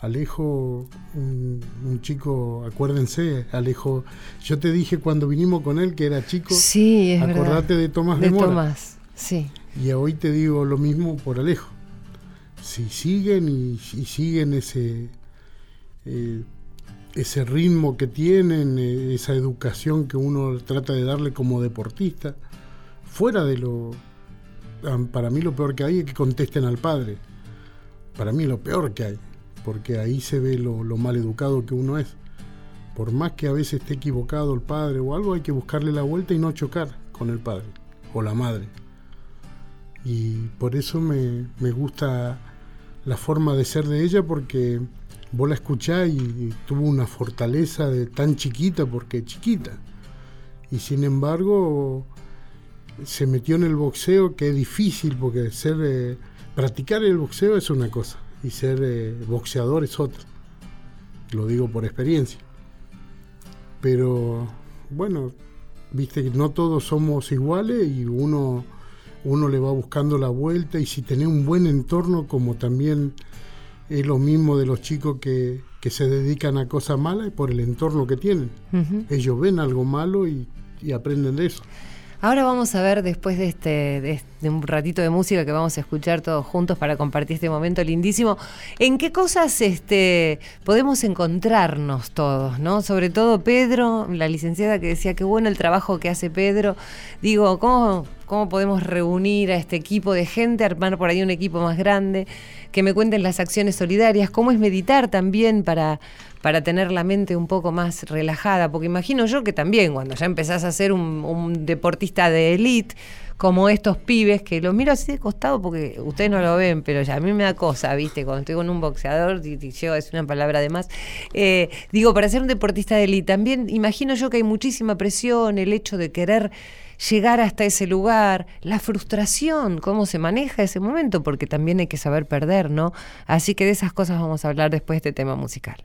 Alejo, un, un chico, acuérdense, Alejo, yo te dije cuando vinimos con él que era chico, Sí, es verdad. acordate de Tomás de, De. Tomás, sí. Y hoy te digo lo mismo por Alejo. Si siguen y, siguen ese, eh, ese ritmo que tienen, eh, esa educación que uno trata de darle como deportista, fuera de lo... Para mí lo peor que hay es que contesten al padre. Para mí lo peor que hay, porque ahí se ve lo, lo mal educado que uno es. Por más que a veces esté equivocado el padre o algo, hay que buscarle la vuelta y no chocar con el padre o la madre. Y por eso me, me gusta la forma de ser de ella, porque vos la escuchás y, tuvo una fortaleza de tan chiquita, porque chiquita. Y sin embargo, se metió en el boxeo, que es difícil, porque ser eh, practicar el boxeo es una cosa, y ser eh, boxeador es otra. Lo digo por experiencia. Pero bueno, viste que no todos somos iguales y uno, uno le va buscando la vuelta y si tenés un buen entorno, como también es lo mismo de los chicos que, que se dedican a cosas malas, por el entorno que tienen. Ellos ven algo malo y, y aprenden de eso. Ahora vamos a ver, después de este, de un ratito de música que vamos a escuchar todos juntos para compartir este momento lindísimo, en qué cosas este, podemos encontrarnos todos, ¿no? Sobre todo Pedro, la licenciada que decía qué bueno el trabajo que hace Pedro. Digo, ¿cómo, cómo podemos reunir a este equipo de gente, armar por ahí un equipo más grande, que me cuenten las acciones solidarias, cómo es meditar también para, para tener la mente un poco más relajada, porque imagino yo que también cuando ya empezás a ser un, deportista de élite, como estos pibes, que los miro así de costado porque ustedes no lo ven, pero ya a mí me da cosa, ¿viste? Cuando estoy con un boxeador, y, y decir una palabra de más. Eh, digo, para ser un deportista de élite, también imagino yo que hay muchísima presión, el hecho de querer llegar hasta ese lugar, la frustración, cómo se maneja ese momento, porque también hay que saber perder, ¿no? Así que de esas cosas vamos a hablar después de este tema musical.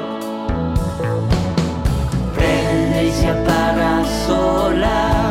Se apaga sola,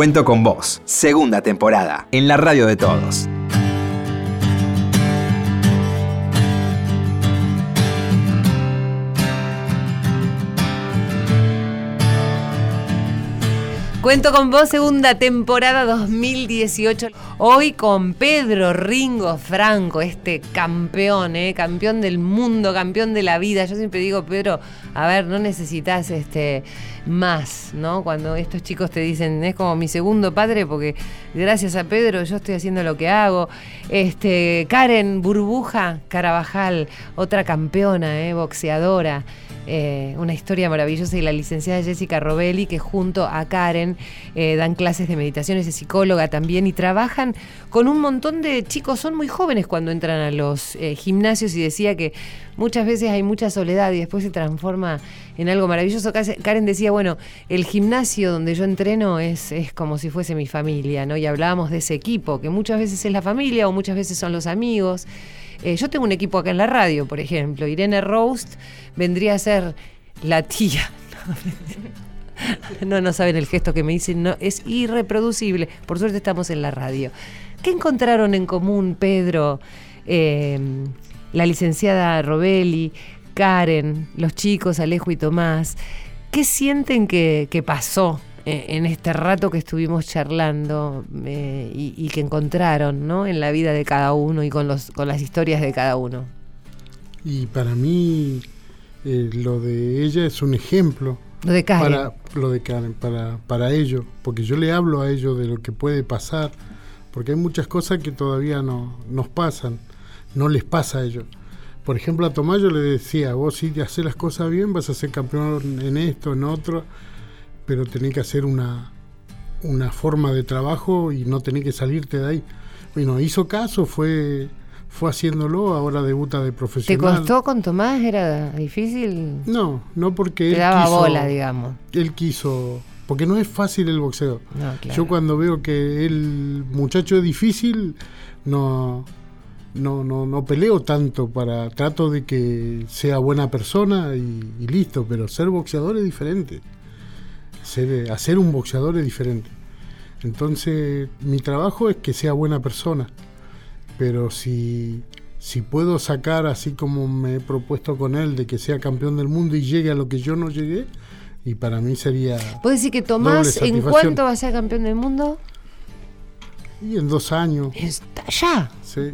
Cuento con vos, segunda temporada, en la radio de todos. Cuento con vos, segunda temporada 2018. Hoy con Pedro Ringo Franco, este campeón, ¿eh? campeón del mundo, campeón de la vida. Yo siempre digo, Pedro, a ver, no necesitas este, más, ¿no? Cuando estos chicos te dicen, es como mi segundo padre, porque gracias a Pedro yo estoy haciendo lo que hago. Este, Karen Burbuja Carabajal, otra campeona, ¿eh? boxeadora. Eh, una historia maravillosa y la licenciada Jessica Robelli que junto a Karen eh, dan clases de meditaciones de psicóloga también y trabajan con un montón de chicos, son muy jóvenes cuando entran a los eh, gimnasios y decía que muchas veces hay mucha soledad y después se transforma en algo maravilloso. Karen decía, bueno, el gimnasio donde yo entreno es, es como si fuese mi familia, ¿no? Y hablábamos de ese equipo, que muchas veces es la familia o muchas veces son los amigos. Eh, yo tengo un equipo acá en la radio, por ejemplo. Irene Roast vendría a ser la tía. No, no saben el gesto que me dicen, no, es irreproducible. Por suerte estamos en la radio. ¿Qué encontraron en común, Pedro, eh, la licenciada Robelli, Karen, los chicos, Alejo y Tomás? ¿Qué sienten que pasó eh, en este rato que estuvimos charlando eh, y, y, que encontraron ¿no? en la vida de cada uno y con, los, con las historias de cada uno? Y para mí eh, lo de ella es un ejemplo. Lo de Karen. Para, lo de Karen, para, para ellos, porque yo le hablo a ellos de lo que puede pasar, porque hay muchas cosas que todavía no nos pasan, no les pasa a ellos. Por ejemplo, a Tomás yo le decía, vos si te haces las cosas bien, vas a ser campeón en esto, en otro, pero tenés que hacer una, una forma de trabajo y no tenés que salirte de ahí. Bueno, hizo caso, fue fue haciéndolo, ahora debuta de profesional. ¿Te costó con Tomás? ¿Era difícil? No, no porque Te él daba quiso, bola, digamos. Él quiso, porque no es fácil el boxeo. No, claro. Yo cuando veo que el muchacho es difícil, no, no, no, no peleo tanto para, trato de que sea buena persona y, y listo, pero ser boxeador es diferente. Ser, hacer un boxeador es diferente. Entonces, mi trabajo es que sea buena persona pero si, si puedo sacar así como me he propuesto con él de que sea campeón del mundo y llegue a lo que yo no llegué, y para mí sería... ¿Puedes decir que Tomás en cuánto va a ser campeón del mundo? Y en dos años. Está ya. Sí.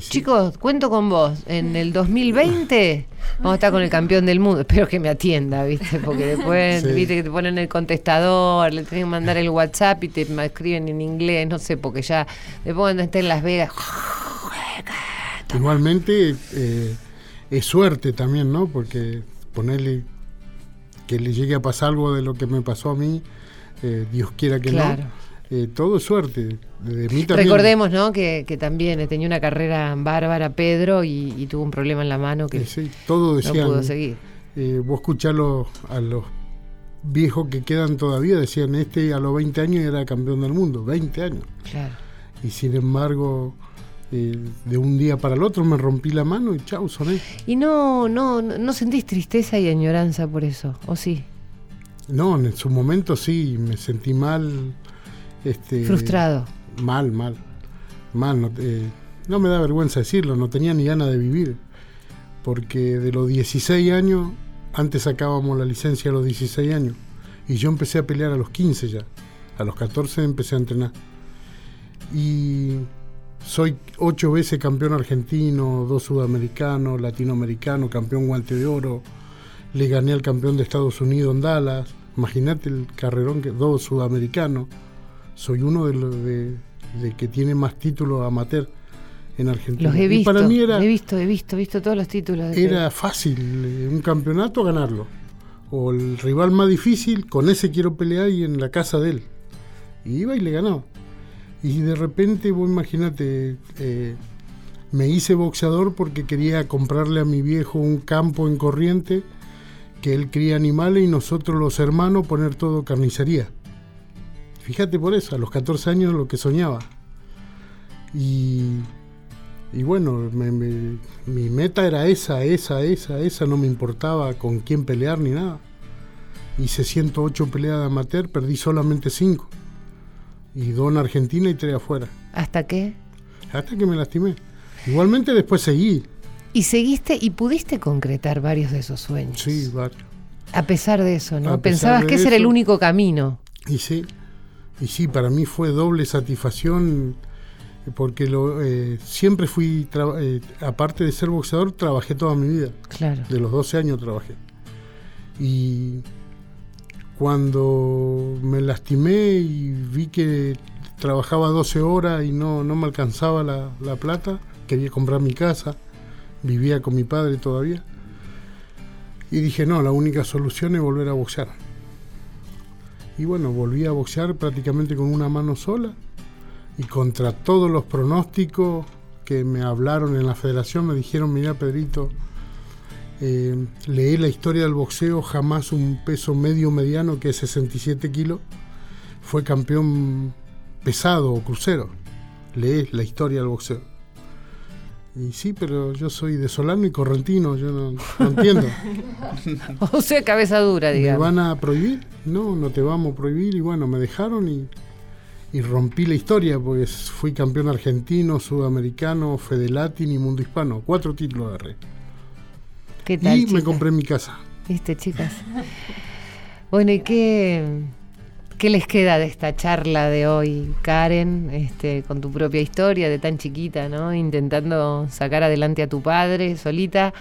Sí. Chicos, cuento con vos. En el 2020 vamos a estar con el campeón del mundo. Espero que me atienda, ¿viste? Porque después, Sí. ¿viste? Que te ponen el contestador, le tienen que mandar el WhatsApp y te escriben en inglés, no sé, porque ya después cuando esté en Las Vegas. Igualmente eh, es suerte también, ¿no? Porque ponerle que le llegue a pasar algo de lo que me pasó a mí, eh, Dios quiera que Claro. no. Eh, todo suerte. De mí también. Recordemos, ¿no? Que, que también eh, tenía una carrera bárbara Pedro y, y tuvo un problema en la mano que Eh, sí, todo no pudo seguir. eh, vos escuchás los- a los viejos que quedan todavía, decían, este a los 20 años era campeón del mundo, 20 años. Claro. Y sin embargo, eh, de un día para el otro me rompí la mano y chau, soné. Y no, no, no no sentís tristeza y añoranza por eso, ¿o sí? No, en su momento sí, me sentí mal. Este, Frustrado. Mal, mal. Mal. No, eh, no me da vergüenza decirlo, no tenía ni ganas de vivir. Porque de los 16 años, antes sacábamos la licencia a los 16 años. Y yo empecé a pelear a los 15 ya. A los 14 empecé a entrenar. Y soy ocho veces campeón argentino, dos sudamericanos, latinoamericano, campeón guante de oro. Le gané al campeón de Estados Unidos en Dallas. Imagínate el carrerón que dos sudamericanos. Soy uno de los de, de que tiene más títulos amateur en Argentina. Los he Y visto, para mí era, he visto, he visto, he visto todos los títulos. era fácil eh, un campeonato ganarlo. O el rival más difícil, con ese quiero pelear y en la casa de él. Y iba y le ganaba. Y de repente, vos imagínate, eh, me hice boxeador porque quería comprarle a mi viejo un campo en corriente, que él cría animales y nosotros los hermanos poner todo carnicería. Fíjate por eso, a los 14 años lo que soñaba. Y, y bueno, me- me- mi meta era esa, esa, esa, esa, no me importaba con quién pelear ni nada. Hice 108 peleas de amateur, perdí solamente 5. Y dos en Argentina y tres afuera. ¿Hasta qué? Hasta que me lastimé. Igualmente después seguí. Y seguiste y pudiste concretar varios de esos sueños. Sí, varios. A pesar de eso, ¿no? Pensabas que ese era el único camino. Y sí, y sí, para mí fue doble satisfacción eh, porque lo, eh, siempre fui, eh, aparte de ser boxeador, trabajé toda mi vida. Claro. De los 12 años trabajé. Y cuando me lastimé y vi que trabajaba 12 horas y no, no me alcanzaba la, la plata, quería comprar mi casa, vivía con mi padre todavía. Y dije, no, la única solución es volver a boxear. Y bueno, volví a boxear prácticamente con una mano sola y contra todos los pronósticos que me hablaron en la federación, me dijeron, mira Pedrito, eh, la historia del boxeo, jamás un peso medio mediano que es 67 kilos fue campeón pesado o crucero. Leí la historia del boxeo. Y sí, pero yo soy de Solano y Correntino, yo no, no entiendo. <laughs> o sea, cabeza dura, ¿Me digamos. van a prohibir? No, no te vamos a prohibir. Y bueno, me dejaron y, y rompí la historia, porque fui campeón argentino, sudamericano, Fede Latin y Mundo Hispano. Cuatro títulos agarré. ¿Qué tal, Y me compré mi casa. ¿Viste, chicas? Bueno, ¿y qué, qué les queda de esta charla de hoy, Karen, este, con tu propia historia de tan chiquita, ¿no? Intentando sacar adelante a tu padre solita,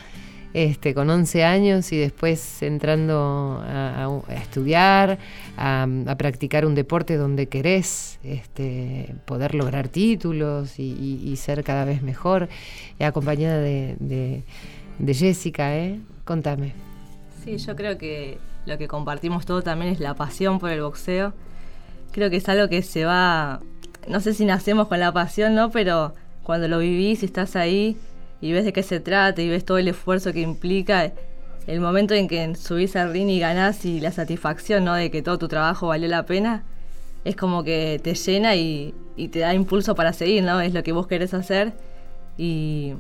este, con 11 años y después entrando a, estudiar, a, practicar un deporte donde querés este, poder lograr títulos y, ser cada vez mejor, acompañada de, de- de Jessica, ¿eh? Contame. Sí, yo creo que lo que compartimos todos también es la pasión por el boxeo. Creo que es algo que se va, no sé si nacemos con la pasión, ¿no? Pero cuando lo vivís y estás ahí y ves de qué se trata y ves todo el esfuerzo que implica, el momento en que subís al ring y ganás y la satisfacción, ¿no? De que todo tu trabajo valió la pena, es como que te llena y, y te da impulso para seguir, ¿no? Es lo que vos querés hacer y,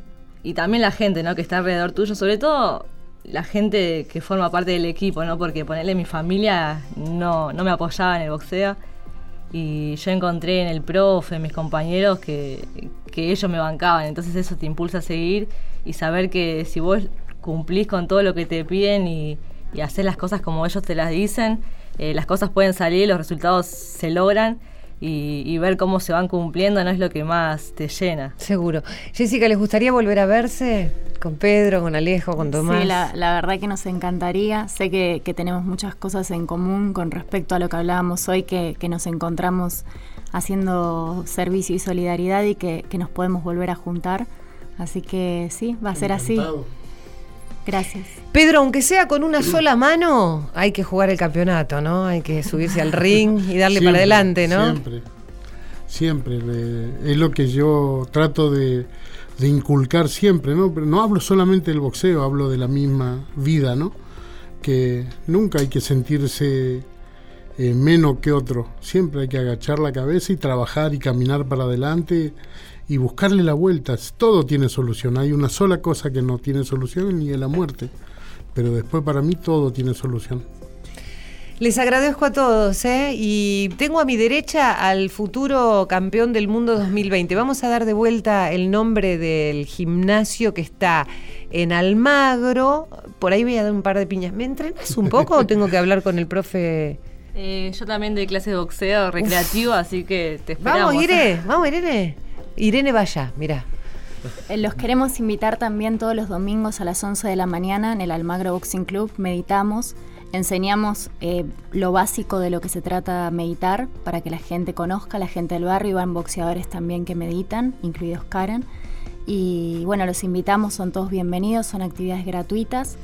y también la gente, ¿no? Que está alrededor tuyo, sobre todo la gente que forma parte del equipo, ¿no? Porque ponerle mi familia no, no me apoyaba en el boxeo. Y yo encontré en el profe, en mis compañeros, que, que ellos me bancaban, entonces eso te impulsa a seguir y saber que si vos cumplís con todo lo que te piden y, y haces las cosas como ellos te las dicen, eh, las cosas pueden salir, los resultados se logran y, y ver cómo se van cumpliendo no es lo que más te llena. Seguro. Jessica, ¿les gustaría volver a verse con Pedro, con Alejo, con Tomás? Sí, la, la verdad que nos encantaría. Sé que, que tenemos muchas cosas en común con respecto a lo que hablábamos hoy, que, que nos encontramos haciendo servicio y solidaridad y que, que nos podemos volver a juntar. Así que sí, va a ser así. Gracias. Pedro, aunque sea con una sola mano, hay que jugar el campeonato, ¿no? Hay que subirse al ring y darle para adelante, ¿no? Siempre, siempre. le- es lo que yo trato de, de inculcar siempre, ¿no? Pero no hablo solamente del boxeo, hablo de la misma vida, ¿no? Que nunca hay que sentirse eh, menos que otro. Siempre hay que agachar la cabeza y trabajar y caminar para adelante y buscarle la vuelta. Todo tiene solución. Hay una sola cosa que no tiene solución y es la muerte. Pero después para mí todo tiene solución. Les agradezco a todos, ¿eh? Y tengo a mi derecha al futuro campeón del mundo 2020. Vamos a dar de vuelta el nombre del gimnasio que está en Almagro. Por ahí voy a dar un par de piñas. ¿Me entrenas un poco o tengo que hablar con el profe? Eh, yo también doy clases de boxeo recreativo, así que te esperamos. <laughs> Vamos, Irene, vamos, Irene. Irene vaya, mira. Eh, Los queremos invitar también todos los domingos a las 11 de la mañana en el Almagro Boxing Club. Meditamos, enseñamos eh, lo básico de lo que se trata meditar para que la gente conozca, la gente del barrio. Van boxeadores también que meditan, incluidos Karen. Y bueno, los invitamos, son todos bienvenidos, son actividades gratuitas.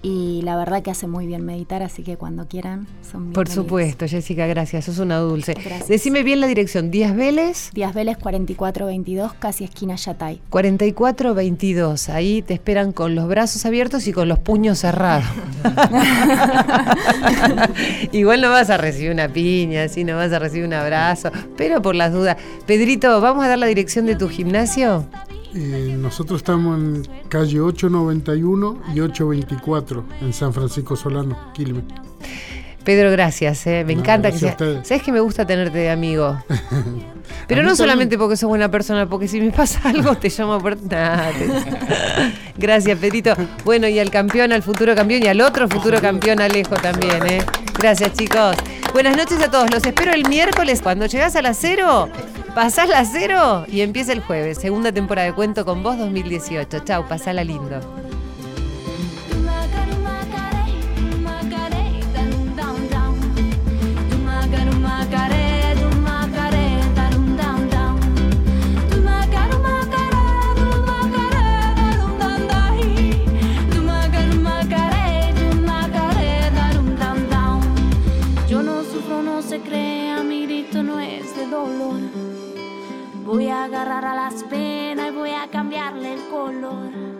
Y la verdad que hace muy bien meditar, así que cuando quieran son bienvenidos. Por supuesto, Jessica, gracias. Sos una dulce. Gracias. Decime bien la dirección. Díaz Vélez. Díaz Vélez 4422, casi esquina Yatay. 4422. Ahí te esperan con los brazos abiertos y con los puños cerrados. <laughs> Igual no vas a recibir una piña, así no vas a recibir un abrazo, pero por las dudas. Pedrito, ¿vamos a dar la dirección de tu gimnasio? Eh, nosotros estamos en calle 891 y 824 en San Francisco Solano, Quilmes. Pedro, gracias. eh. Me No, encanta que gracias a sea. ustedes. ¿Sabes que me gusta tenerte de amigo? <laughs> Pero no también. solamente porque sos buena persona, porque si me pasa algo te llamo por. <laughs> Nah, te- Gracias, Pedrito. Bueno, y al campeón, al futuro campeón y al otro futuro campeón, Alejo también, ¿eh? Gracias, chicos. Buenas noches a todos. Los espero el miércoles. Cuando llegás a las cero, pasás la cero y empieza el jueves. Segunda temporada de Cuento con Vos 2018. Chau, pasala lindo. Voy a agarrar a las penas y voy a cambiarle el color.